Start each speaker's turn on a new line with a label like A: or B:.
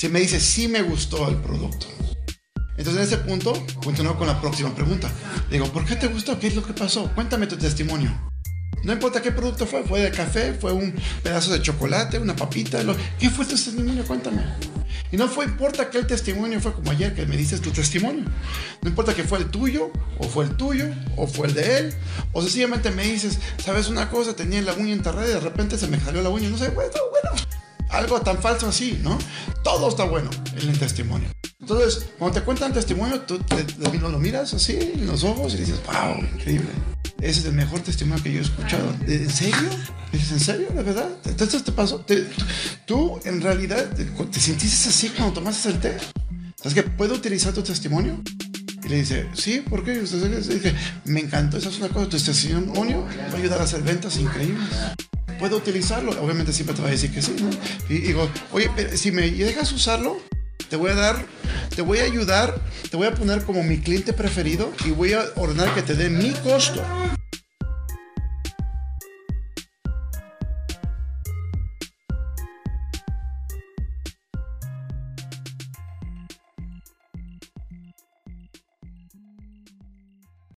A: Si me dice, sí me gustó el producto. Entonces en ese punto continúo con la próxima pregunta. Digo, ¿por qué te gustó? ¿Qué es lo que pasó? Cuéntame tu testimonio. No importa qué producto fue, fue de café, fue un pedazo de chocolate, una papita, lo... ¿qué fue tu testimonio? Cuéntame. Y no fue importa que el testimonio fue como ayer que me dices tu testimonio. No importa que fue el tuyo, o fue el tuyo, o fue el de él, o sencillamente me dices, sabes una cosa, tenía la uña enterrada y de repente se me salió la uña. No sé, bueno, bueno. Algo tan falso así, ¿no? Todo está bueno en el testimonio. Entonces, cuando te cuentan testimonio, tú te, lo miras así en los ojos y dices, wow, increíble. Ese es el mejor testimonio que yo he escuchado. ¿En serio? ¿Es en serio, la verdad? Entonces te pasó. ¿Tú en realidad te, sentiste así cuando tomaste el té? ¿Sabes que puedo utilizar tu testimonio? Y le dice, sí, ¿por qué? Dije, me encantó, esa es una cosa, tu testimonio va a ayudar a hacer ventas increíbles. ¿Puedo utilizarlo? Obviamente siempre te va a decir que sí. Y digo, oye, si me dejas usarlo, te voy a dar, te voy a ayudar, te voy a poner como mi cliente preferido y voy a ordenar que te dé mi costo.